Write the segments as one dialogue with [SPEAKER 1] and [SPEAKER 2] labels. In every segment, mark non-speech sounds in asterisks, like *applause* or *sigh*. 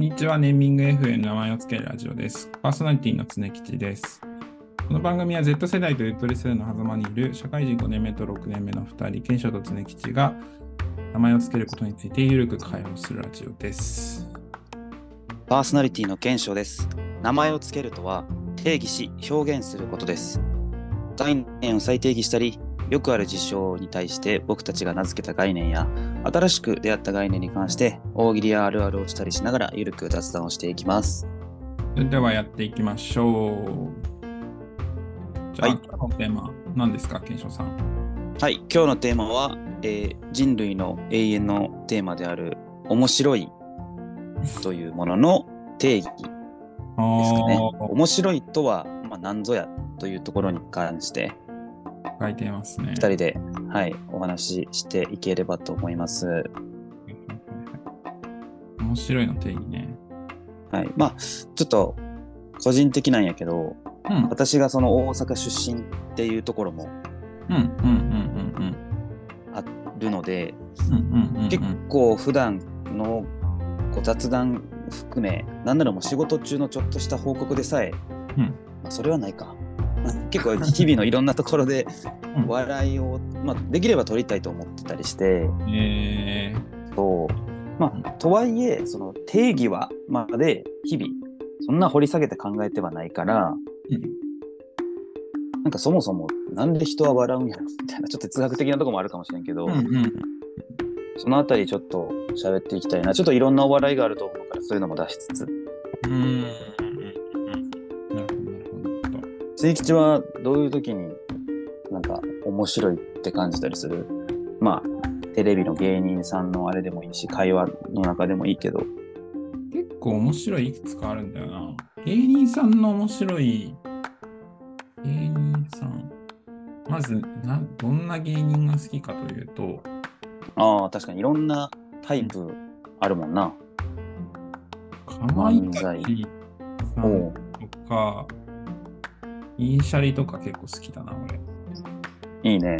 [SPEAKER 1] んにちは。ネーミング FM の名前を付けるラジオです。パーソナリティの常吉です。この番組は Z 世代とゆとり世代の狭間にいる社会人5年目と6年目の2人、賢章と常吉が名前を付けることについてゆるく会話をするラジオです。
[SPEAKER 2] パーソナリティの賢章です。名前を付けるとは定義し表現することです。概念を再定義したり、よくある事象に対して僕たちが名付けた概念や、新しく出会った概念に関して大喜利やあるあるをしたりしながらゆるく雑談をしていきます。
[SPEAKER 1] それではやっていきましょう。じゃあ、
[SPEAKER 2] はい
[SPEAKER 1] 今日のテーマ、何ですか、賢章さん？
[SPEAKER 2] はい、今日のテーマは、えー人類の永遠のテーマである面白いというものの定義ですかね。*laughs* 面白いとは、まあ、何ぞやというところに関して、
[SPEAKER 1] 書いてますね。
[SPEAKER 2] 2人で、はい、お話ししていければと思います。
[SPEAKER 1] 面白いの定義ね。
[SPEAKER 2] はい、まあちょっと個人的なんやけど
[SPEAKER 1] うん、
[SPEAKER 2] 私がその大阪出身っていうところも
[SPEAKER 1] うん、うん、うん、
[SPEAKER 2] あるので、
[SPEAKER 1] うん、うん、うん、うん。
[SPEAKER 2] 結構普段のこう雑談含めなんならもう仕事中のちょっとした報告でさえ、
[SPEAKER 1] うん
[SPEAKER 2] まあそれはないか結構日々のいろんなところで
[SPEAKER 1] うん
[SPEAKER 2] 笑いを、まあ、できれば取りたいと思ってたりして。
[SPEAKER 1] え
[SPEAKER 2] と、まあ、とはいえ、その定義はまで日々、そんな掘り下げて考えてはないから、
[SPEAKER 1] うん
[SPEAKER 2] なんかそもそもなんで人は笑うんやろみたいな、ちょっと哲学的なところもあるかもしれんけど、
[SPEAKER 1] ー、うん、うん。
[SPEAKER 2] そのあたりちょっと喋っていきたいな。ちょっといろんなお笑いがあると思うから、そういうのも出しつつ。
[SPEAKER 1] うーん。ほど。
[SPEAKER 2] 水吉はどういう時になんか面白いって感じたりする？まあ、テレビの芸人さんのあれでもいいし、会話の中でもいいけど。
[SPEAKER 1] 結構面白いいくつかあるんだよな。芸人さんの面白い芸人さん。まずな、どんな芸人が好きかというと、
[SPEAKER 2] ああ、確かにいろんなタイプあるもんな。
[SPEAKER 1] かまいた
[SPEAKER 2] 漫
[SPEAKER 1] ちさ
[SPEAKER 2] お
[SPEAKER 1] ん
[SPEAKER 2] う
[SPEAKER 1] とか、インシャリとか結構好きだな、俺。
[SPEAKER 2] いいね。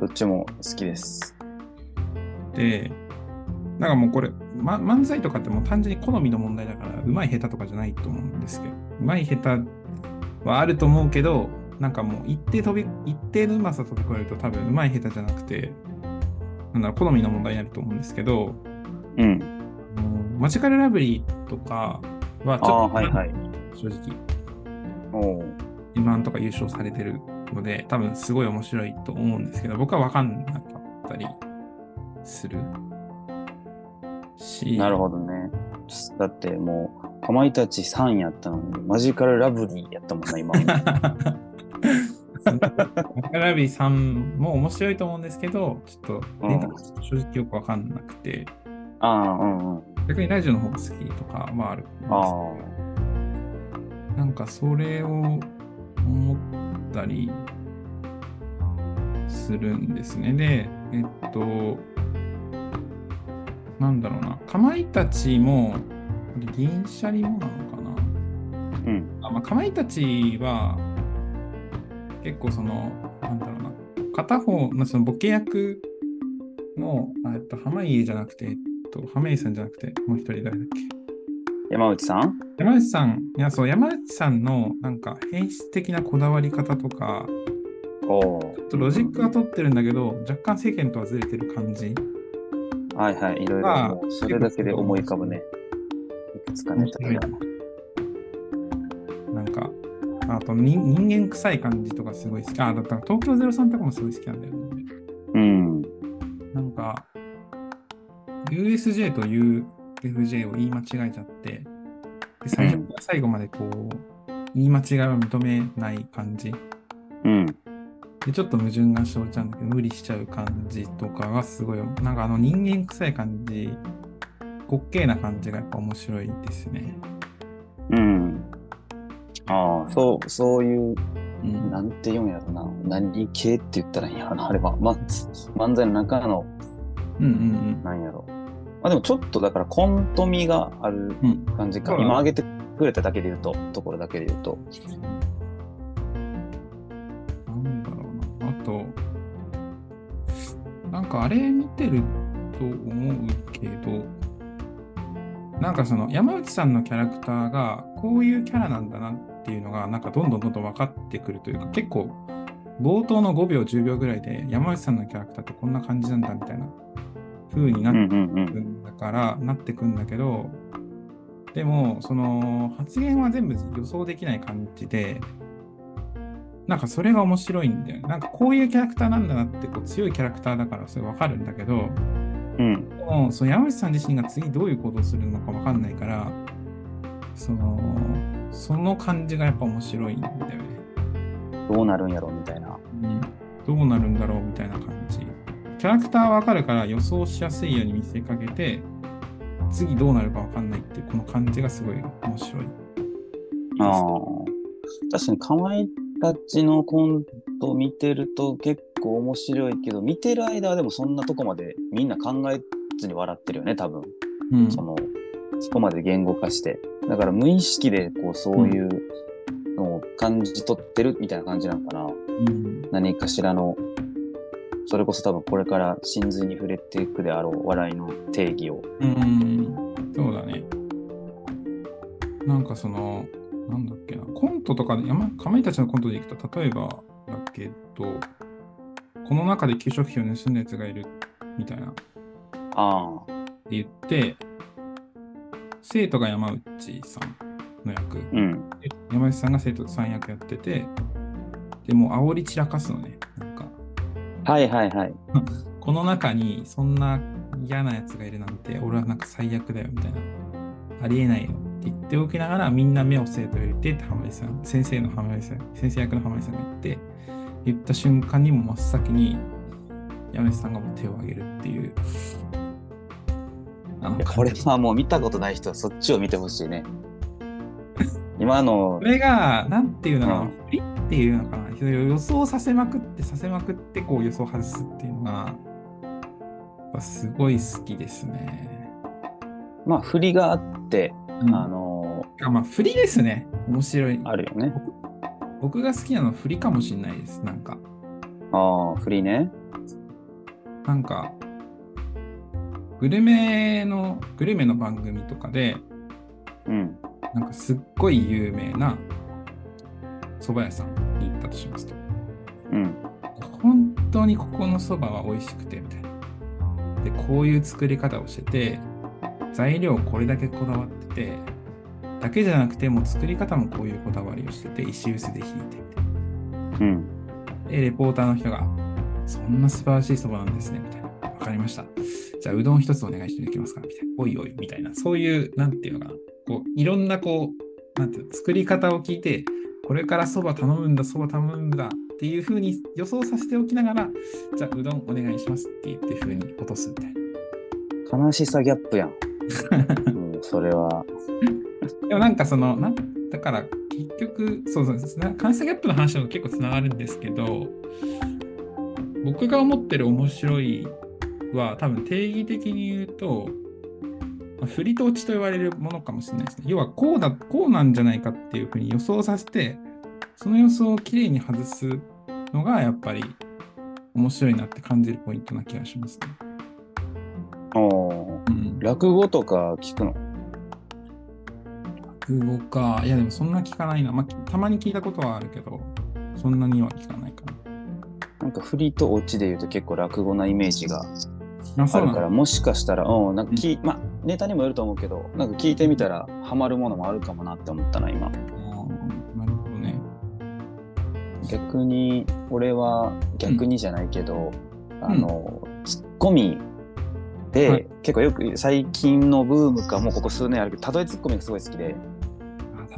[SPEAKER 2] どっちも好きです。
[SPEAKER 1] で、なんかもうこれ、ま、漫才とかってもう単純に好みの問題だから、うまい下手とかじゃないと思うんですけど、うまい下手はあると思うけど、なんかもう一定飛び、一定のうまさ飛び越えると多分うまい下手じゃなくて、なんだろう、好みの問題になると思うんですけど、
[SPEAKER 2] うん。
[SPEAKER 1] マジカルラブリーとかはちょっと、
[SPEAKER 2] はいはい。
[SPEAKER 1] 正直、
[SPEAKER 2] おう
[SPEAKER 1] M1 とか優勝されてるので、多分すごい面白いと思うんですけど、僕は分かんなかったりするし、
[SPEAKER 2] なるほどね。だってもう、かまいたち3やったのに、マジカルラブリーやったもんな、今。
[SPEAKER 1] マジカルラブリーさんも面白いと思うんですけど、ちょっと正直よく分かんなくて、
[SPEAKER 2] ああ、うんうん。
[SPEAKER 1] 逆にラジオの方が好きとかはあるんです
[SPEAKER 2] ああ。
[SPEAKER 1] なんかそれを思ったりするんですね。で、えっと、なんだろうな、かまいたちも、銀シャリもなのかな。
[SPEAKER 2] うん。
[SPEAKER 1] あまあ、かまいたちは、結構その、なんだろうな、片方、まあ、そのボケ役の、あえっと、濱家じゃなくて、えっと、濱家さんじゃなくて、もう一人誰だっけ？
[SPEAKER 2] 山内さん？
[SPEAKER 1] 山内さん、いや、そう、山内さんのなんか変質的なこだわり方とか、
[SPEAKER 2] おお。
[SPEAKER 1] ちょっとロジックが取ってるんだけど、若干世間とはずれてる感じ。
[SPEAKER 2] はいはい。いろいろ、それだけで思い浮かぶね。いくつかネタが。
[SPEAKER 1] なんか、あと人人間臭い感じとかすごい好き。あ、だったら東京03とかもすごい好きなんだよね。
[SPEAKER 2] うん。
[SPEAKER 1] なんか、USJ と UFJ を言い間違えちゃって、で最初から最後までこう、言い間違いを認めない感じ。
[SPEAKER 2] うん。
[SPEAKER 1] で、ちょっと矛盾が生じちゃうんだけど、無理しちゃう感じとかがすごい、なんかあの人間臭い感じ、滑稽な感じがやっぱ面白いですね。
[SPEAKER 2] うん。ああ、そう、そういう、
[SPEAKER 1] うん。
[SPEAKER 2] なんて言うんやろな。何系って言ったらいいんやろな。あれは、ま、漫才の中の、
[SPEAKER 1] うんうん
[SPEAKER 2] なんやろ。まあでもちょっとだからコント味がある。感じか。
[SPEAKER 1] そうだね
[SPEAKER 2] 今挙げてくれただけで言うと、ところだけで言うと。
[SPEAKER 1] なんだろうな。あと、なんかあれ見てると思うけど、なんかその山内さんのキャラクターがこういうキャラなんだなっていうのがなんかどんどんどんどん分かってくるというか結構冒頭の5秒10秒ぐらいで山内さんのキャラクターってこんな感じなんだみたいな風になって。くんだから、なってくんだけどでもその発言は全部予想できない感じでなんかそれが面白いんだよねなんかこういうキャラクターなんだなってこう強いキャラクターだからそれ分かるんだけど
[SPEAKER 2] うん。
[SPEAKER 1] でもその山内さん自身が次どういう行動をするのか分かんないからそのその感じがやっぱ面白いんだよね、
[SPEAKER 2] どうなるんやろみたいな。
[SPEAKER 1] うんどうなるんだろうみたいな感じキャラクター分かるから予想しやすいように見せかけて次どうなるか分かんないっていうこの感じがすごい面白い
[SPEAKER 2] ああ。確かに、かまいたちのコント見てると結構面白いけど、見てる間はでもそんなとこまでみんな考えずに笑ってるよね、多分。
[SPEAKER 1] うん
[SPEAKER 2] その、そこまで言語化して。だから無意識でこうそういうのを感じ取ってるみたいな感じなのかな。
[SPEAKER 1] うん
[SPEAKER 2] 何かしらの、それこそ多分これから真髄に触れていくであろう笑いの定義を。
[SPEAKER 1] うん、そうだね。なんかその、なんだっけな、コントとかで、山かまいたちのコントでいくと、例えばだけど、この中で給食費を盗んだやつがいるみたいなって
[SPEAKER 2] ああ。
[SPEAKER 1] 言って、生徒が山内さんの役、
[SPEAKER 2] うん。
[SPEAKER 1] で山内さんが生徒さん役やってて、でもう煽り散らかすのね。なんか、
[SPEAKER 2] はいはいはい。*laughs*
[SPEAKER 1] この中にそんな嫌なやつがいるなんて、俺はなんか最悪だよみたいな。ありえないよって言っておきながら、みんな目を生徒を入れてって浜井さん、先生の浜井さん、先生役の浜井さんが言って、言った瞬間にも真っ先に山内さんがもう手を挙げるっていう。あの
[SPEAKER 2] これはもう見たことない人はそっちを見てほしいね。今の *laughs*
[SPEAKER 1] こ、れが、なんていうのかな、
[SPEAKER 2] うん
[SPEAKER 1] っていうのかな、予想させまくって、させまくって、こう予想外すっていうのが、やっぱすごい好きですね。
[SPEAKER 2] まあ振りがあって、
[SPEAKER 1] うん
[SPEAKER 2] あの
[SPEAKER 1] あまあ、振りですね。面白い。
[SPEAKER 2] あるよね。
[SPEAKER 1] 僕が好きなのは振りかもしれないです。なんか、
[SPEAKER 2] ああ、振りね。
[SPEAKER 1] なんか、グルメの、グルメの番組とかで、
[SPEAKER 2] うん。
[SPEAKER 1] なんかすっごい有名な蕎麦屋さんに行ったとしますと。
[SPEAKER 2] うん。
[SPEAKER 1] 本当にここのそばは美味しくて、みたいな。で、こういう作り方をしてて、材料これだけこだわってて、だけじゃなくて、もう作り方もこういうこだわりをしてて、石臼で引いてみたいな。
[SPEAKER 2] うん。
[SPEAKER 1] で、レポーターの人が、そんな素晴らしいそばなんですね、みたいな。わかりました。じゃあ、うどん一つお願いしてできますかみたいな。おいおい、みたいな。そういう、なんていうのかな。こう、いろんな、こう、なんていうの、作り方を聞いて、これからそば頼むんだ、そば頼むんだっていうふうに予想させておきながら、じゃあ、うどんお願いしますって言って、ふうに落とすみたいな。
[SPEAKER 2] 悲しさギャップやん。も *laughs* うそれは。
[SPEAKER 1] でもなんかその、なんだから結局、そうそうですね、関西ギャップの話も結構つながるんですけど、僕が思ってる面白いは、多分定義的に言うと、まあ振りと落ちと言われるものかもしれないですね。要はこうだ、こうなんじゃないかっていうふうに予想させて、その予想をきれいに外すのがやっぱり面白いなって感じるポイントな気がしますね。
[SPEAKER 2] おー
[SPEAKER 1] うん、
[SPEAKER 2] 落語とか聞くの？
[SPEAKER 1] 落語か。いや、でもそんな聞かないな。まあ、たまに聞いたことはあるけど、そんなには聞かないか
[SPEAKER 2] なんか振りとオチで言うと結構落語なイメージが
[SPEAKER 1] な。あ。
[SPEAKER 2] るから、もしかしたら、うん、なんかき、まあ、ネタにもよると思うけど、なんか聞いてみたらハマるものもあるかもなって思ったな、今。
[SPEAKER 1] なるほどね。
[SPEAKER 2] 逆に、俺は逆にじゃないけど、あの、ツッコミで、
[SPEAKER 1] はい
[SPEAKER 2] 結構よく最近のブームかもうここ数年あるけど、例えツッコミがすごい好きで、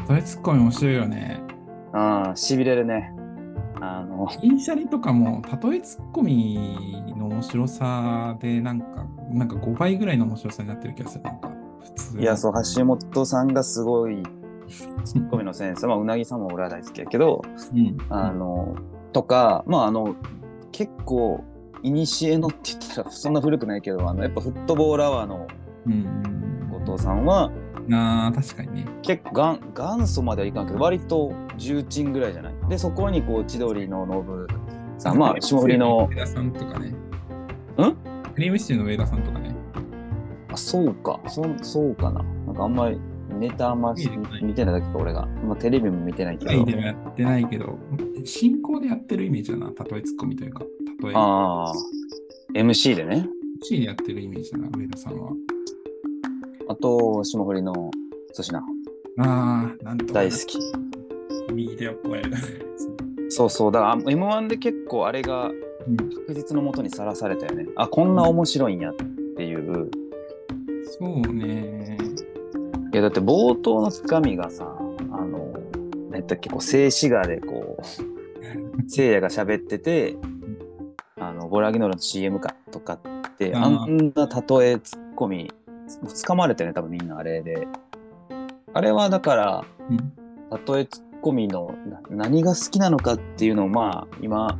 [SPEAKER 1] あ例えツッコミ面白いよね。
[SPEAKER 2] ああ、しびれるね。あの、*laughs*
[SPEAKER 1] 銀シャリとかも、例えツッコミの面白さで、なんか、なんか5倍ぐらいの面白さになってる気がする。なんか、普通。
[SPEAKER 2] いや、そう、橋本さんがすごいツッコミのセンス、まあ、うなぎさんも俺は大好きやけど、
[SPEAKER 1] うん。
[SPEAKER 2] あの、とか、まあ、あの、結構、いにしえのって言ったらそんな古くないけど、あの、やっぱフットボールアワーの後藤さんは、
[SPEAKER 1] うん。ああ、確かにね。
[SPEAKER 2] 結構がん元祖まではいかんけど、割と重鎮ぐらいじゃない？で、そこにこう、千鳥のノブさん、まあ、霜降りの、
[SPEAKER 1] 上田さんとかね。
[SPEAKER 2] ん？
[SPEAKER 1] クリームシチューの上田さんとかね。
[SPEAKER 2] あ、そうか。そそうかな。なんかあんまりネタあんまり見てないだけか、俺が。まあ、テレビも見てないけど。
[SPEAKER 1] でもやってないけど、進行でやってるイメージだな。例えツッコミというか。例え。
[SPEAKER 2] ああ。MC でね。
[SPEAKER 1] MC でやってるイメージだな、上田さんは。
[SPEAKER 2] あと、霜降りの粗品。
[SPEAKER 1] ああ、なんと
[SPEAKER 2] 大好き。
[SPEAKER 1] 右手をこえる。
[SPEAKER 2] そうそう。だから M1 で結構あれが確実のもとにさらされたよね。あ、こんな面白いんやっていう。
[SPEAKER 1] そうね。
[SPEAKER 2] いや、だって冒頭のつかみがさ、あの、何だっけ、こう、静止画でこう、せいやが喋ってて、あの、ボラギノールの CM かとかって、あんな例えツッコミ、掴まれてね、多分みんなあれで。あれはだから、例えツッコミの何が好きなのかっていうのをまあ、今、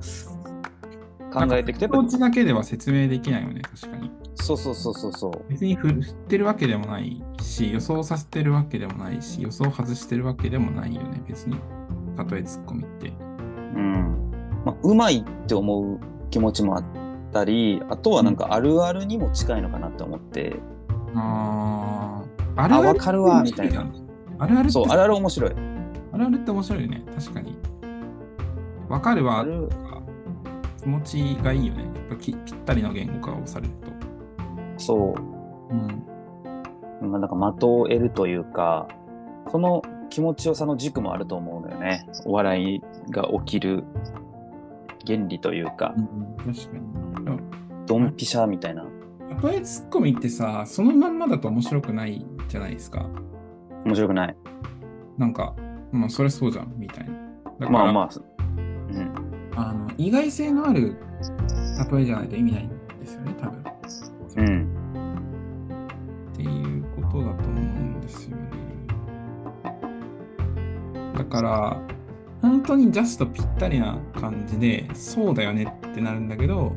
[SPEAKER 2] 考えてきて。
[SPEAKER 1] 気持ちだけでは説明できないよね、確かに。
[SPEAKER 2] そうそうそうそうそう。
[SPEAKER 1] 別に振ってるわけでもないし、予想させてるわけでもないし、予想外してるわけでもないよね、別に。例えツッコミって。
[SPEAKER 2] うん。まあ、うまいって思う気持ちもあったり、あとはなんかあるあるにも近いのかなって思って。
[SPEAKER 1] うん、あ
[SPEAKER 2] あ、あるあるわかるわ、みたいな。
[SPEAKER 1] あるある
[SPEAKER 2] そう、あるある面白い。
[SPEAKER 1] あるあるって面白いよね、確かに。わかるわ、気持ちがいいよね。やっぱぴったりの言語化をされると。
[SPEAKER 2] そう。うん。まあ、なんか的を得るというか、その気持ちよさの軸もあると思うのよね。お笑いが起きる原理というか。うん、
[SPEAKER 1] 確かに。
[SPEAKER 2] ドンピシャみたいな。
[SPEAKER 1] 例えツッコミってさ、そのまんまだと面白くないじゃないですか。
[SPEAKER 2] 面白くない。
[SPEAKER 1] なんか、まあ、それそうじゃん、みたい
[SPEAKER 2] な。まあまあ、
[SPEAKER 1] 意外性のある例えじゃないと意味ないんですよね、多分。
[SPEAKER 2] うん。
[SPEAKER 1] っていうことだと思うんですよね。だから、本当にジャストぴったりな感じで、そうだよねってなるんだけど、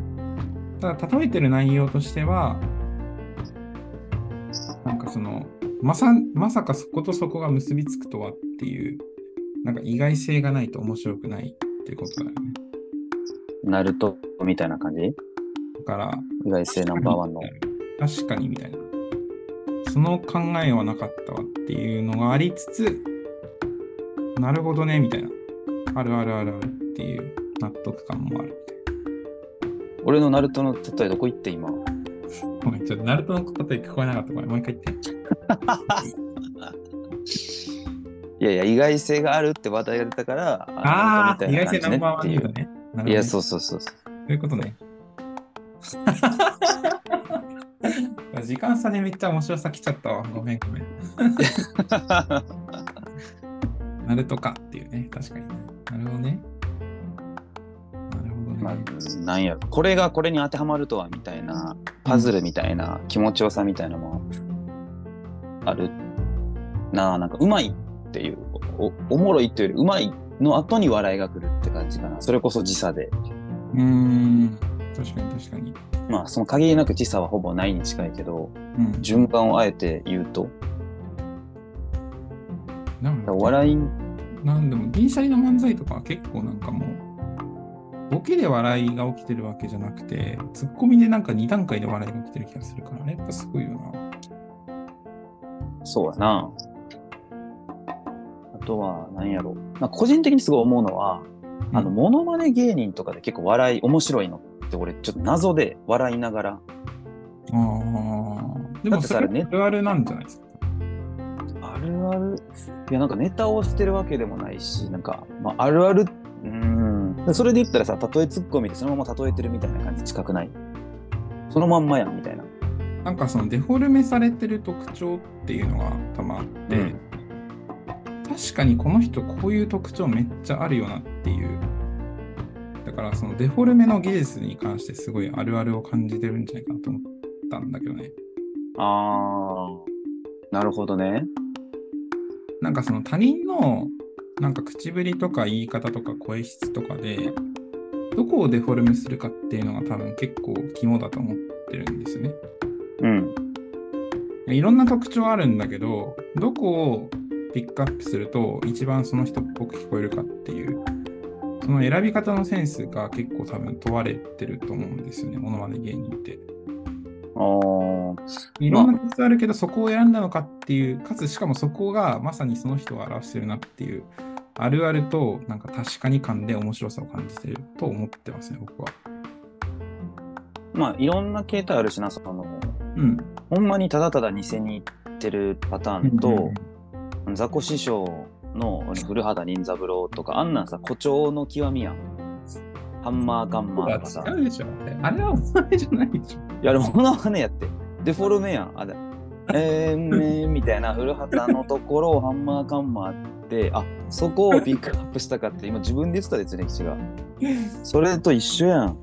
[SPEAKER 1] ただ例えてる内容としては、なんかその、まさまさかそことそこが結びつくとはっていう、なんか意外性がないと面白くないってことだよね。
[SPEAKER 2] ナルトみたいな感じ？
[SPEAKER 1] だから、
[SPEAKER 2] 意外性ナンバーワンの。
[SPEAKER 1] 確かにみたいな。その考えはなかったわっていうのがありつつ、なるほどね、みたいな。あるあるあるあるっていう納得感もある。
[SPEAKER 2] 俺のナルトの例えどこ行って今？
[SPEAKER 1] ごめん、ちょっとナルトの例え聞こえなかった。ごめん、もう一回言って。
[SPEAKER 2] いやいや、意外性があるって話題が出たから、
[SPEAKER 1] ああ、意外性ナンバーワン言うとね。
[SPEAKER 2] いや、そうそうそう。そ
[SPEAKER 1] ういうことね。*laughs* 時間差でめっちゃ面白さ来ちゃったわ。ごめんごめん。なるとかっていうね、確かに、ね。なるほどね。なるほどね。まあ、
[SPEAKER 2] なんやこれがこれに当てはまるとはみたいな、パズルみたいな、気持ちよさみたいなのもあるなあ、なんかうまいっていうお、おもろいっていうよりうまいの後に笑いが来るって感じかな。それこそ時差で。
[SPEAKER 1] うん、確かに確かに。
[SPEAKER 2] まあ、その限りなく時差はほぼないに近いけど、うん、順番をあえて言うと。
[SPEAKER 1] なんか
[SPEAKER 2] 笑い。
[SPEAKER 1] なんでも、銀シャリの漫才とかは結構なんかもう、ボケで笑いが起きてるわけじゃなくて、ツッコミでなんか2段階で笑いが起きてる気がするからね。やっぱすごいよな。
[SPEAKER 2] そうやな。あとは、何やろ。まあ、個人的にすごい思うのは、あの、モノマネ芸人とかで結構笑い、面白いのって俺ちょっと謎で笑いながら。あ
[SPEAKER 1] あ。でもそれあるあるなんじゃないですか？
[SPEAKER 2] あるある？いや、なんかネタをしてるわけでもないし、なんか、まあ、あるある、うん。それで言ったらさ、例えツッコミでそのまま例えてるみたいな感じ近くない？そのまんまやんみたいな。
[SPEAKER 1] なんかそのデフォルメされてる特徴っていうのがたまって、うん、確かにこの人こういう特徴めっちゃあるよなっていうだからそのデフォルメの技術に関してすごいあるあるを感じてるんじゃないかなと思ったんだけどね。
[SPEAKER 2] ああ、なるほどね。
[SPEAKER 1] なんかその他人のなんか口ぶりとか言い方とか声質とかでどこをデフォルメするかっていうのが多分結構肝だと思ってるんですよね。
[SPEAKER 2] うん。
[SPEAKER 1] いろんな特徴あるんだけど、どこをピックアップすると一番その人っぽく聞こえるかっていうその選び方のセンスが結構多分問われてると思うんですよね、ものまね芸人って。
[SPEAKER 2] あー
[SPEAKER 1] いろんなコツあるけど、そこを選んだのかっていう、かつしかもそこがまさにその人を表してるなっていう、あるあると、なんか確かに感で面白さを感じてると思ってますね、僕は。
[SPEAKER 2] まあいろんな形態あるしな、その、
[SPEAKER 1] うん。
[SPEAKER 2] ほんまにただただ偽に行ってるパターンと、雑魚師匠の古畑任三郎とか、あんなんさ、誇張の極みやん。ハンマーガンマーとかさ。
[SPEAKER 1] 違うでしょ。あれはお前じゃないでしょ。
[SPEAKER 2] いや、あれ、モノマネやって。デフォルメやん。あれ。えー、めーみたいな古畑のところをハンマーカンマーって、あそこをピックアップしたかって、今自分で言ってたですね、が。それと一緒やん。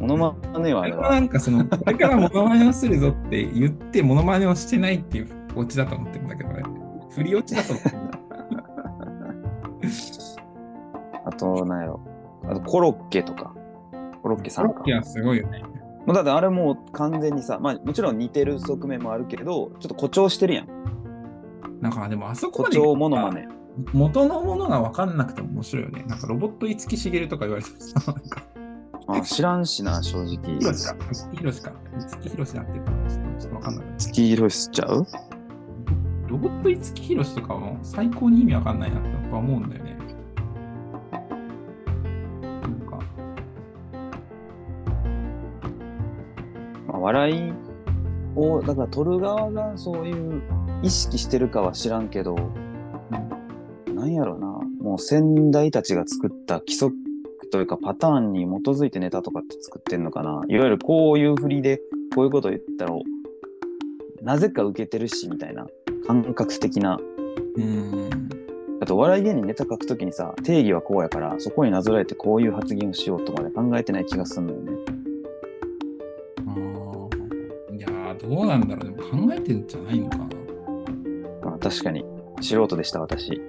[SPEAKER 2] モノマネはあれは。
[SPEAKER 1] なんかその、これからモノマネをするぞって言って、モノマネをしてないっていうオチだと思ってるんだけどね。振り落ちだと思ってるんだ。*laughs*
[SPEAKER 2] あと、なんやろ。あと、コロッケとか。コロッケさんか
[SPEAKER 1] コロッ。ケはすごいよね。
[SPEAKER 2] もうだってあれもう完全にさ、まあもちろん似てる側面もあるけど、ちょっと誇張してるやん。
[SPEAKER 1] なんかでもあそこま
[SPEAKER 2] 誇
[SPEAKER 1] で
[SPEAKER 2] 張モノマネ。
[SPEAKER 1] 元のものが分かんなくても面白いよね。なんかロボット五木しげるとか言われてた。なんか
[SPEAKER 2] あ知らんしな、正直。
[SPEAKER 1] ヒロシか。五木ひろしか。五木ひろしだってるちょっと分かんない。
[SPEAKER 2] 月色しちゃう？
[SPEAKER 1] ロボット五木ひろしとかも最高に意味わかんないなってやっぱ思うんだよね。なんか、
[SPEAKER 2] まあ、笑いを、だから取る側がそういう意識してるかは知らんけど、なんやろうな、もう先代たちが作った規則というかパターンに基づいてネタとかって作ってんのかな。いわゆるこういう振りでこういうこと言ったら、なぜか受けてるしみたいな感覚的な。
[SPEAKER 1] うーん。
[SPEAKER 2] あと笑い芸人ネタ書くときにさ、定義はこうやから、そこになぞらえてこういう発言をしようとまで考えてない気がするのよね。
[SPEAKER 1] あーいやー、どうなんだろう。でも考えてんじゃないのかな。
[SPEAKER 2] まあ、確かに素人でした私 *laughs*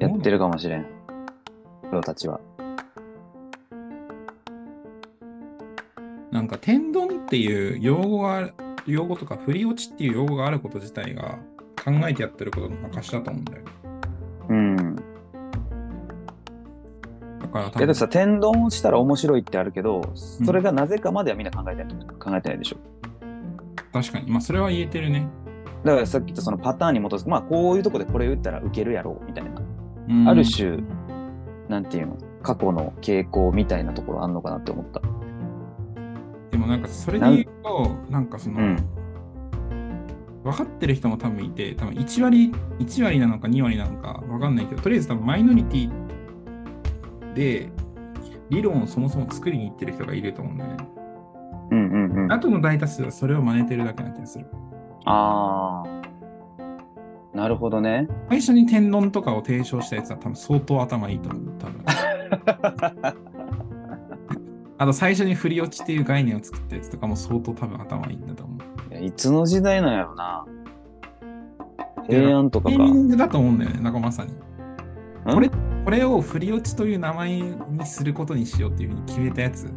[SPEAKER 2] やってるかもしれんプロたちは
[SPEAKER 1] なんか天丼っていう用語が、用語とか振り落ちっていう用語があること自体が考えてやってることの証だと思うんだよ。
[SPEAKER 2] うん
[SPEAKER 1] だから多分
[SPEAKER 2] さ天丼をしたら面白いってあるけどそれがなぜかまではみんな考えてない考えてないでしょ
[SPEAKER 1] 確かに。まあそれは言えてるね。
[SPEAKER 2] だからさっき言ったそのパターンに基づくまあこういうとこでこれ打ったらウケるやろうみたいな、
[SPEAKER 1] うん
[SPEAKER 2] ある種なんていうの過去の傾向みたいなところあんのかなって思った
[SPEAKER 1] でもなんかそれで言うと、なんかその、
[SPEAKER 2] うん
[SPEAKER 1] 分かってる人も多分いて、多分1割、1割なのか2割なのか分かんないけど、とりあえず多分マイノリティで理論をそもそも作りに行ってる人がいると思うんだよね。
[SPEAKER 2] うんうんうんあ
[SPEAKER 1] あとの大多数はそれを真似てるだけな気がする。
[SPEAKER 2] あーなるほどね
[SPEAKER 1] 最初に天丼とかを提唱したやつは多分相当頭いいと思う。多分 *laughs* あと最初に振り落ちっていう概念を作ったやつとかも相当多分頭いいんだと思う。
[SPEAKER 2] いやいつの時代なんやろな。平安とかか
[SPEAKER 1] タイミングだと思うんだよね、なんかまさに。
[SPEAKER 2] ん？
[SPEAKER 1] これこれを振り落ちという名前にすることにしようっていうふうに決めたやつ。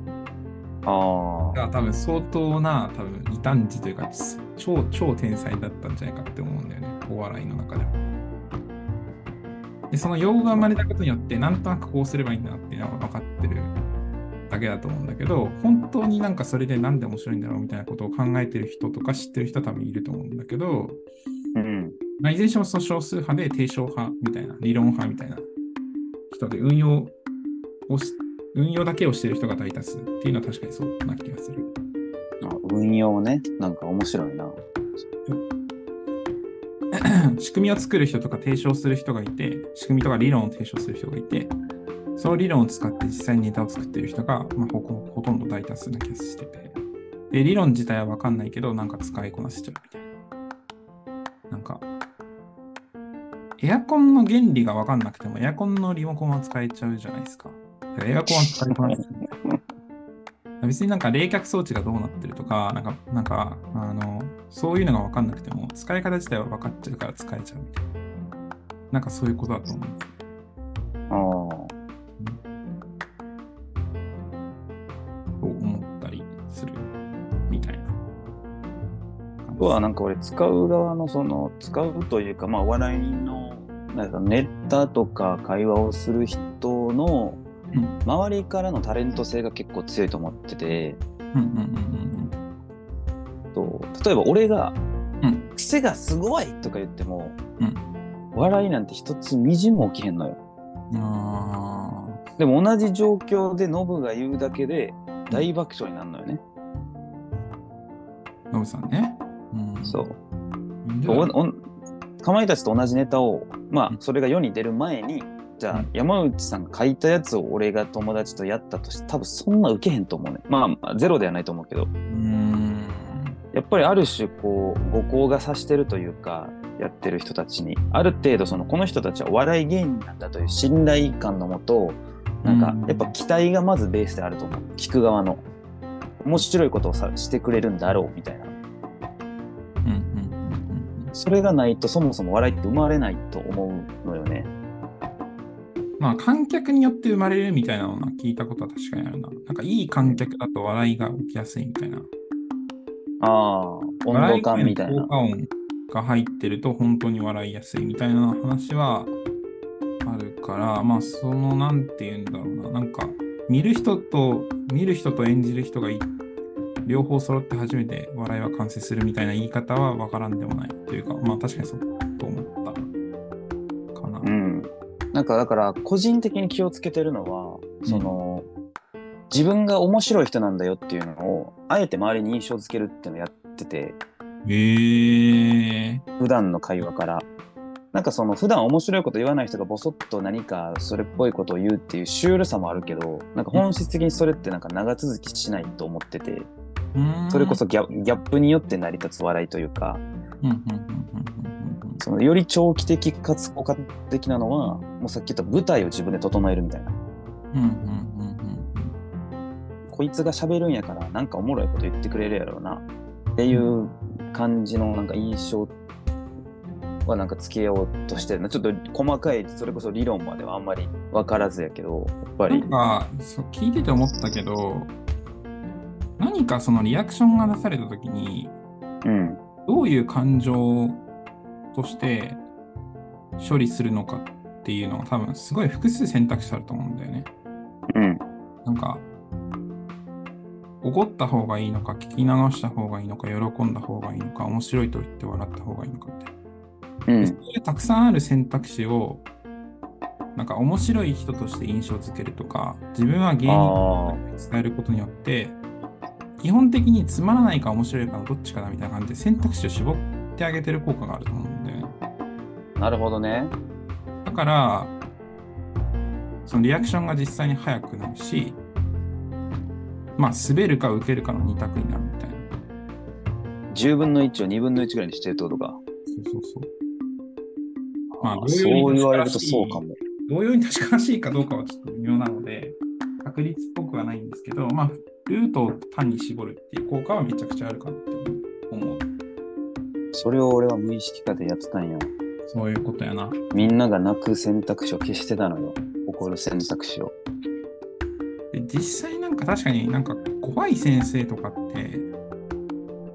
[SPEAKER 2] ああ
[SPEAKER 1] が多分相当な多分異端児というか超超天才だったんじゃないかって思うんだよね、お笑いの中では。で、その用語が生まれたことによって、なんとなくこうすればいいんだなっていうのは分かってるだけだと思うんだけど、本当になんかそれでなんで面白いんだろうみたいなことを考えてる人とか知ってる人は多分いると思うんだけど、
[SPEAKER 2] うん。
[SPEAKER 1] まあ、いずれにしてもその少数派で提唱派みたいな、理論派みたいな人で運用をし、運用だけをしてる人が大多数っていうのは確かにそうな気がする。
[SPEAKER 2] あ運用ね。なんか面白いな。*clears throat*
[SPEAKER 1] 仕組みを作る人とか提唱する人がいて、仕組みとか理論を提唱する人がいて、その理論を使って実際にネタを作ってる人が、まあ、ほほとんど大多数な気がしてて。で、理論自体はわかんないけど、なんか使いこなせちゃうみたいな。なんか、エアコンの原理がわかんなくても、エアコンのリモコンは使えちゃうじゃないですか。エアコンは使いこなせちゃうみたい。別になんか冷却装置がどうなってるとか、なんか、なんか、あの、そういうのが分かんなくても、使い方自体は分かっちゃうから使えちゃうみたいな。なんかそういうことだと思うんです
[SPEAKER 2] か俺使う側のその使うというかまあお笑いのなんかネタとか会話をする人の
[SPEAKER 1] うん
[SPEAKER 2] 周りからのタレント性が結構強いと思ってて、
[SPEAKER 1] うんうんうん
[SPEAKER 2] と例えば俺が
[SPEAKER 1] うん「
[SPEAKER 2] 癖がすごい!」とか言っても、
[SPEAKER 1] うん
[SPEAKER 2] 笑いなんて一つみじんも起きへんのよ。でも同じ状況でノブが言うだけで大爆笑になるのよね。
[SPEAKER 1] あ、ノブさんね。う。ん、
[SPEAKER 2] そう。かまいたちと同じネタをまあ
[SPEAKER 1] うん。
[SPEAKER 2] それが世に出る前にじゃあ
[SPEAKER 1] うん。
[SPEAKER 2] 山内さんが書いたやつを俺が友達とやったとして多分そんな受けへんと思うね。まあゼロではないと思うけど。
[SPEAKER 1] うーん。
[SPEAKER 2] やっぱりある種こう誤行が指してるというかやってる人たちにある程度そのこの人たちはお笑い芸人なんだという信頼感のもとなんか
[SPEAKER 1] うん。
[SPEAKER 2] やっぱ期待がまずベースであると思う。聞く側の。面白いことをさしてくれるんだろうみたいなそれがないとそもそも笑いって生まれないと思うのよね
[SPEAKER 1] うん。まあ、観客によって生まれるみたいなのは聞いたことは確かにあるな。なんか、いい観客だと笑いが起きやすいみたいな。
[SPEAKER 2] ああ温度感みたいな
[SPEAKER 1] 笑効果音が入ってると本当に笑いやすいみたいな話はあるから、まあ、その、なんて言うんだろうな。なんか、見る人と、見る人と演じる人がい両方揃って初めて笑いは完成するみたいな言い方は分からんでもないというか、まあ確かにそうと思ったかな。
[SPEAKER 2] うんなんかだから個人的に気をつけてるのはその、自分が面白い人なんだよっていうのをあえて周りに印象づけるっていうのをやってて
[SPEAKER 1] へえー。
[SPEAKER 2] 普段の会話からなんかその普段面白いこと言わない人がボソッと何かそれっぽいことを言うっていうシュールさもあるけどなんか本質的にそれってなんか長続きしないと思っててそれこそギャギャップによって成り立つ笑いというかそのより長期的かつ効果的なのはもうさっき言った舞台を自分で整えるみたいな。こいつが喋るんやからなんかおもろいこと言ってくれるやろうな。っていう感じのなんか印象はなんかつけようとしてるな。ちょっと細かいそれこそ理論まではあんまり分からずやけどやっぱり。
[SPEAKER 1] なんかそう聞いてて思ったけど何かそのリアクションが出された時に
[SPEAKER 2] うん。
[SPEAKER 1] どういう感情として処理するのかっていうのは多分すごい複数選択肢あると思うんだよね。
[SPEAKER 2] うん。
[SPEAKER 1] なんか怒った方がいいのか聞き流した方がいいのか喜んだ方がいいのか面白いと言って笑った方がいいのかって。
[SPEAKER 2] うん。
[SPEAKER 1] でそういうたくさんある選択肢をなんか面白い人として印象づけるとか自分は芸人
[SPEAKER 2] あ
[SPEAKER 1] だと伝えることによって基本的につまらないか面白いかのどっちかだみたいな感じで選択肢を絞ってあげてる効果があると思うんだよね。
[SPEAKER 2] あなるほどね。
[SPEAKER 1] だからそのリアクションが実際に速くなるしまあ滑るか受けるかの二択になるみたいな。
[SPEAKER 2] 10分の1を2分の1ぐらいにしてるってことか。
[SPEAKER 1] そうそうそう。まあ
[SPEAKER 2] あ
[SPEAKER 1] 同様に
[SPEAKER 2] そう言われるとそうかも。
[SPEAKER 1] 同様に確からしいかどうかはちょっと微妙なので、確率っぽくはないんですけど、まあ、ルートを単に絞るっていう効果はめちゃくちゃあるかなって思う。
[SPEAKER 2] それを俺は無意識化でやってたんよ
[SPEAKER 1] そういうことやな。
[SPEAKER 2] みんなが泣く選択肢を消してたのよ怒る選択肢を
[SPEAKER 1] で実際なんか確かになんか怖い先生とかって、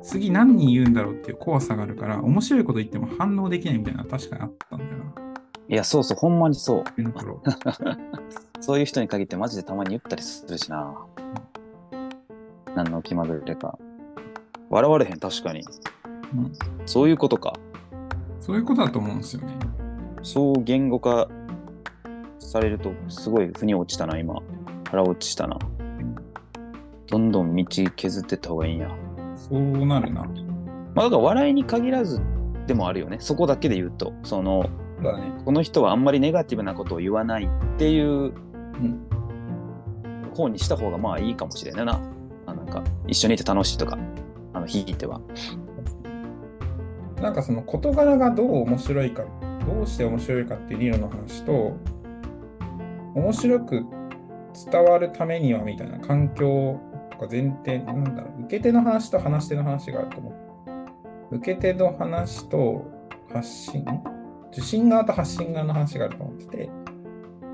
[SPEAKER 1] 次何人言うんだろうっていう怖さがあるから、面白いこと言っても反応できないみたいな確かにあったんだよな。
[SPEAKER 2] いやそうそうほんまにそう *laughs* *laughs* そういう人に限ってマジでたまに言ったりするしな。何の気まぐれか。笑われへん、確かに。
[SPEAKER 1] うん
[SPEAKER 2] そういうことか。
[SPEAKER 1] そういうことだと思うんですよね。
[SPEAKER 2] そう言語化されると、すごい腑に落ちたな、今。腹落ちしたな。どんどん道削ってった方がいいんや。
[SPEAKER 1] そうなるな。
[SPEAKER 2] まあ、だから笑いに限らずでもあるよね。そこだけで言うと。その、
[SPEAKER 1] ね。
[SPEAKER 2] この人はあんまりネガティブなことを言わないっていう
[SPEAKER 1] うん。
[SPEAKER 2] 方にした方がまあいいかもしれないな。か一緒にいて楽しいとか、あの、ひいては。
[SPEAKER 1] なんかその事柄がどう面白いか、どうして面白いかっていう理論の話と、面白く伝わるためにはみたいな環境とか前提、なんだろう、受け手の話と話し手の話があると思う。受け手の話と発信、受信側と発信側の話があると思ってて、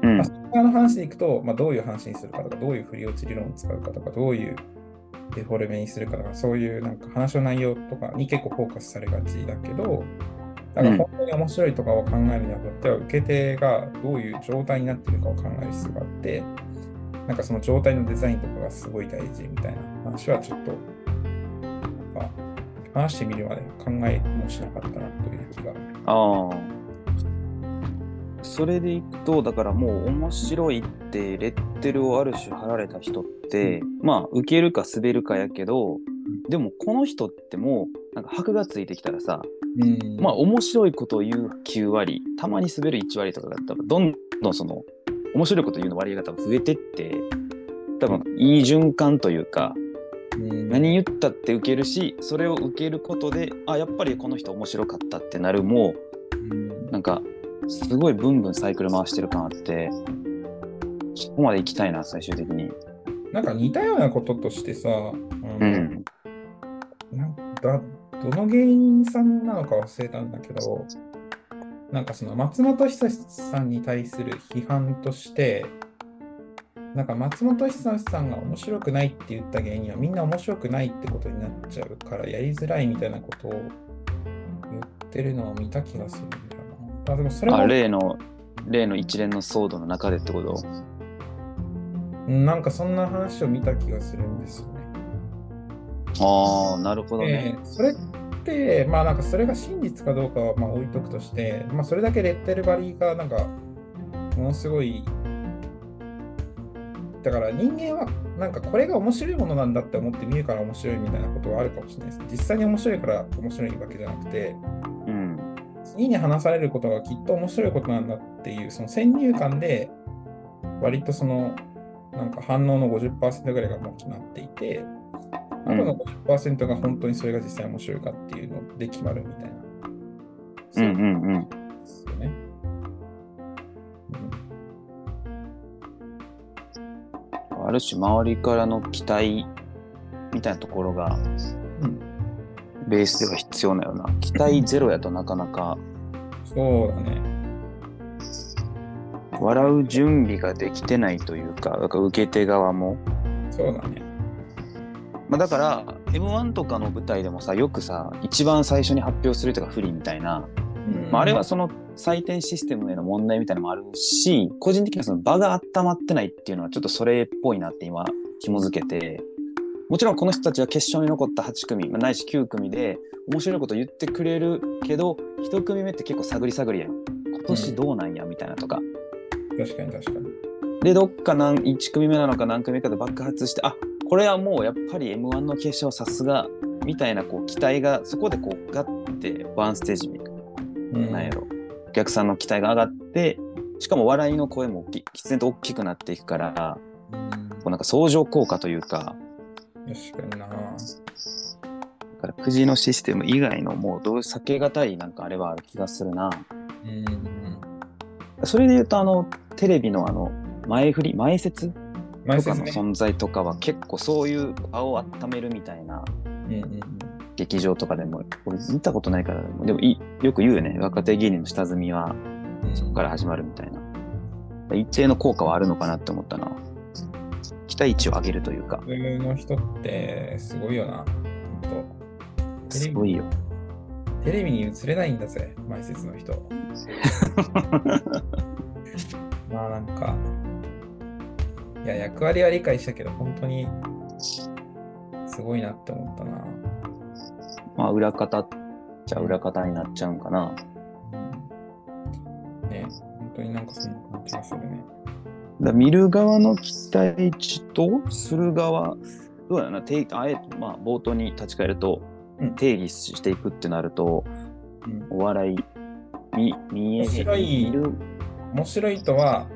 [SPEAKER 2] うん
[SPEAKER 1] 発。信側の話でいくと、まあ、どういう話にするかとか、どういう振り落ち理論を使うかとか、どういうデフォルメにするかとか、そういうなんか話の内容とかに結構フォーカスされがちだけど、だから本当に面白いとかを考えるにあたっては、受け手がどういう状態になっているかを考える必要があって、なんかその状態のデザインとかがすごい大事みたいな話はちょっと、話してみるまで考えもしなかったなという気が。
[SPEAKER 2] それでいくと、だからもう面白いってレッテルをある種貼られた人って、まあ受けるか滑るかやけど、でもこの人ってもうなんか箔がついてきたらさ、
[SPEAKER 1] うん。
[SPEAKER 2] まあ面白いことを言う9割、たまに滑る1割とかだったら、どんどんその面白いこと言うの割合が多分増えてって、多分いい循環というか、
[SPEAKER 1] うん。
[SPEAKER 2] 何言ったって受けるし、それを受けることで、あ、やっぱりこの人面白かったってなるもう、
[SPEAKER 1] うん。
[SPEAKER 2] なんか、すごいブンブンサイクル回してる感あって、そこまで行きたいな、最終的に。
[SPEAKER 1] なんか似たようなこととしてさ、あの
[SPEAKER 2] うん。
[SPEAKER 1] なんだどの芸人さんなのか忘れたんだけど、なんかその松本人志さんに対する批判として、なんか松本人志さんが面白くないって言った芸人はみんな面白くないってことになっちゃうからやりづらいみたいなことを言ってるのを見た気がする。あでもそれも
[SPEAKER 2] あ、例の、例の一連の騒動の中でってこと？
[SPEAKER 1] うんなんかそんな話を見た気がするんですよね。
[SPEAKER 2] ああ、なるほどね。
[SPEAKER 1] でそれって、まあなんかそれが真実かどうかはまあ置いとくとして、まあそれだけレッテルバリがなんかものすごい、だから人間はなんかこれが面白いものなんだって思って見るから面白いみたいなことはあるかもしれないです。実際に面白いから面白いわけじゃなくて、
[SPEAKER 2] うん。
[SPEAKER 1] 次に話されることがきっと面白いことなんだっていうその先入観で割とそのなんか反応の50%ぐらいがもう決まっていて、あとの50%が本当にそれが実際面白いかっていうので決まるみたいな。
[SPEAKER 2] うんうんうん。
[SPEAKER 1] そうですよね。
[SPEAKER 2] ある種周りからの期待みたいなところが
[SPEAKER 1] うん
[SPEAKER 2] ベースでは必要なよな。期待ゼロやとなかなか
[SPEAKER 1] そうだね。
[SPEAKER 2] 笑う準備ができてないというか、だから受け手側も。
[SPEAKER 1] そうだね。
[SPEAKER 2] まあ、だから M1 とかの舞台でもさよくさ一番最初に発表するとか不利みたいな、
[SPEAKER 1] うん
[SPEAKER 2] まあ、あれはその採点システムへの問題みたいなのもあるし個人的にはその場が温まってないっていうのはちょっとそれっぽいなって今紐づけてもちろんこの人たちは決勝に残った8組、まあないし9組で面白いこと言ってくれるけど1組目って結構探り探りやん。今年どうなんやみたいなとか、
[SPEAKER 1] 確かに確かに。
[SPEAKER 2] でどっか何1組目なのか何組目かで爆発してあこれはもうやっぱり m 1の決勝さすがみたいなこう期待がそこでこうガッてワンステージに。
[SPEAKER 1] うん。
[SPEAKER 2] なんやろ。お客さんの期待が上がってしかも笑いの声もき喫煙と大きくなっていくから
[SPEAKER 1] うん。
[SPEAKER 2] こうなんか相乗効果というか
[SPEAKER 1] 確かにな。
[SPEAKER 2] だからくじのシステム以外のもうどう避けがたいなんかあれはある気がするな
[SPEAKER 1] うん。
[SPEAKER 2] それで言うとあのテレビのあの前振り前説
[SPEAKER 1] 前
[SPEAKER 2] とかの。存在とかは結構そういう場を温めるみたいな劇場とかでも俺見たことないからでもでもいよく言うよね若手芸人の下積みは
[SPEAKER 1] うん
[SPEAKER 2] そこから始まるみたいな一定の効果はあるのかなって思ったな期待値を上げるというか
[SPEAKER 1] 普通の人ってすごいよな。
[SPEAKER 2] すごいよ
[SPEAKER 1] テレビに映れないんだぜ、前説の人。*laughs* まあなんか、いや、役割は理解したけど、本当にすごいなって思ったな。
[SPEAKER 2] まあ裏方っちゃ裏方になっちゃうんかな
[SPEAKER 1] うんね、本当になんかそんな感じがするね。
[SPEAKER 2] だ見る側の期待値とする側どうやろな定あえてまあ冒頭に立ち返ると、
[SPEAKER 1] うん。
[SPEAKER 2] 定義していくってなると
[SPEAKER 1] うん。
[SPEAKER 2] お笑い見見え
[SPEAKER 1] 面白い面白いとは、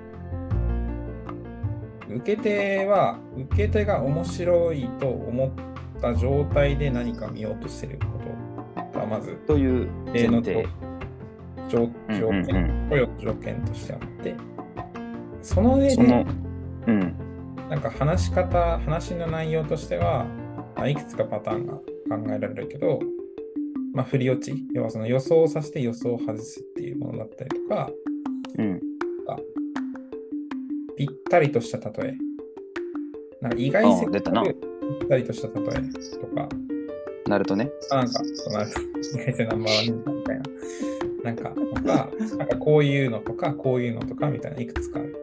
[SPEAKER 1] 受け手は、受け手が面白いと思った状態で何か見ようとしてることがまず
[SPEAKER 2] という前提。
[SPEAKER 1] 条
[SPEAKER 2] うん
[SPEAKER 1] 条件、
[SPEAKER 2] うんうん
[SPEAKER 1] 雇用の条件としてあって、その上
[SPEAKER 2] その
[SPEAKER 1] で、
[SPEAKER 2] うん。
[SPEAKER 1] なんか話し方、話の内容としては、まあいくつかパターンが考えられるけど、まあ、振り落ち、要はその予想をさせて予想を外すっていうものだったりとか、
[SPEAKER 2] うん。
[SPEAKER 1] ぴったりとした例え、なんか意外性
[SPEAKER 2] あ出たな。
[SPEAKER 1] ぴったりとした例えとか、
[SPEAKER 2] なるとね。
[SPEAKER 1] あなんか、そうなると、意外性ナンバーワンみたいな。なんか、とか、なんかこういうのとか、こういうのとかみたいな、いくつかある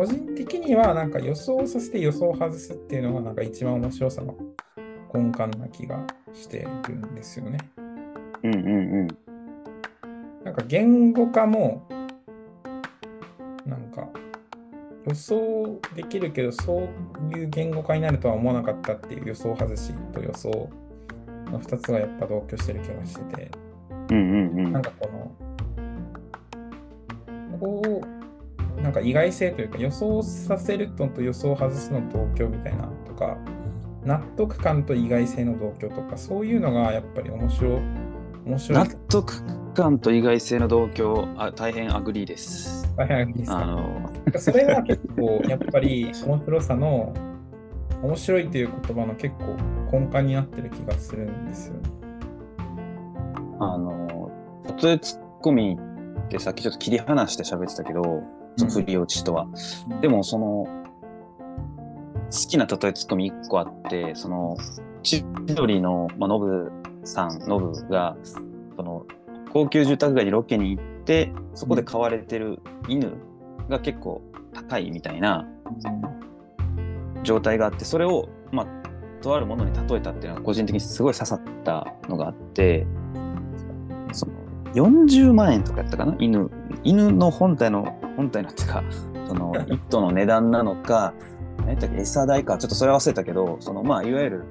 [SPEAKER 1] 個人的にはなんか予想させて予想を外すっていうのがなんか一番面白さの根幹な気がしてるんですよね。
[SPEAKER 2] うんうんうん。
[SPEAKER 1] なんか言語化もなんか予想できるけどそういう言語化になるとは思わなかったっていう予想外しと予想の2つがやっぱ同居してる気がしてて
[SPEAKER 2] うんうんうん
[SPEAKER 1] なんかこのこうなんか意外性というか予想させるのと予想を外すの同居みたいなとか納得感と意外性の同居とかそういうのがやっぱり面白い。面白い。
[SPEAKER 2] 納得感と意外性の同居、あ大変 agree です。
[SPEAKER 1] 大変いいですか？
[SPEAKER 2] あの、
[SPEAKER 1] それが結構やっぱり面白さの面白いという言葉の結構根幹になってる気がするんですよね。
[SPEAKER 2] あの、例えツッコミってさっきちょっと切り離して喋ってたけど、振り落ちとは。でもその、好きな例えツッコミ一個あって、その、千鳥の、まあ、ノブさん、ノブが、その、高級住宅街にロケに行って、そこで飼われてる犬が結構高いみたいな状態があって、それを、まあ、とあるものに例えたっていうのが個人的にすごい刺さったのがあって、その40万円とかやったかな？犬。犬の本体の、本体のっていうか、その一頭の値段なのか、何やっけ、餌代か、ちょっとそれ忘れたけど、そのまあ、いわゆる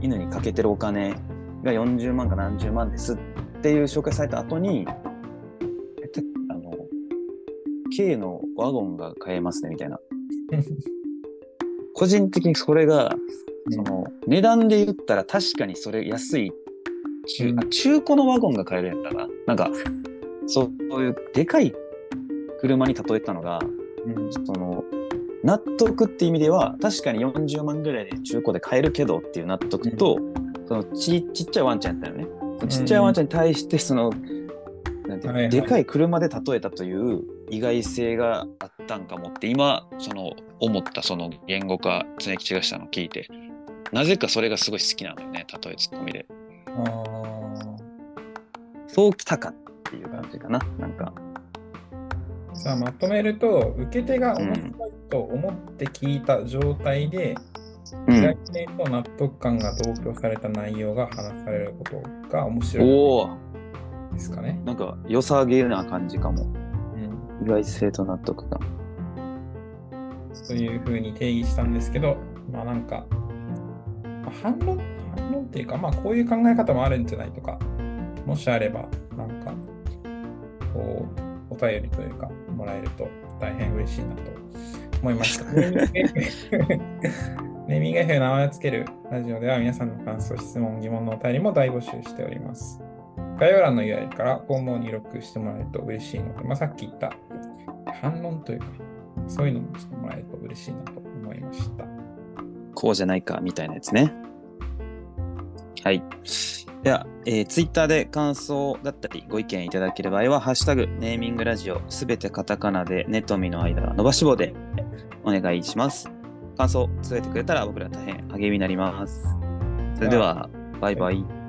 [SPEAKER 2] 犬にかけてるお金が40万か何十万ですっていう紹介された後に、あの、K のワゴンが買えますねみたいな。個人的にそれが、その値段で言ったら確かにそれ安い中,、
[SPEAKER 1] うん
[SPEAKER 2] あ中古のワゴンが買えるんだな。なんかそういうでかい車に例えたのが
[SPEAKER 1] うん。
[SPEAKER 2] その納得って意味では確かに40万ぐらいで中古で買えるけどっていう納得と、そのちちっちゃいワンちゃんやったよね。ちっちゃいワンちゃんに対してその、なんていうの
[SPEAKER 1] はいはい。
[SPEAKER 2] でかい車で例えたという意外性があったんかもって今その思ったその言語化常吉がしたのを聞いて。なぜかそれがすごい好きなのよね例えツッコミで。そうきたかっていう感じかななんか
[SPEAKER 1] さあまとめると受け手が面白いと思って聞いた状態で、
[SPEAKER 2] うん。
[SPEAKER 1] 意外性と納得感が同居された内容が話されることが面白い。ですかね。
[SPEAKER 2] なんか良さげな感じかも。
[SPEAKER 1] うん。
[SPEAKER 2] 意外性と納得感。
[SPEAKER 1] というふうに定義したんですけど、まあなんか、まあ反論、反論っていうか、まあこういう考え方もあるんじゃないとか、もしあれば、なんか、こう、お便りというか、もらえると大変嬉しいなと思いました。*laughs* ネーミング F 名前をつけるラジオでは皆さんの感想、質問、疑問のお便りも大募集しております。概要欄の URL からフォームを入力してもらえると嬉しいので、まあ、さっき言った反論というか、そういうのもしてもらえると嬉しいなと思いました。
[SPEAKER 2] こうじゃないかみたいなやつねはいでは、えー、ツイッターで感想だったりご意見いただける場合は、ハッシュタグ、ネーミングラジオ、すべてカタカナで、ネトミの間は伸ばし棒でお願いします。感想、をつえてくれたら僕ら大変励みになります。それでは、バイバイ。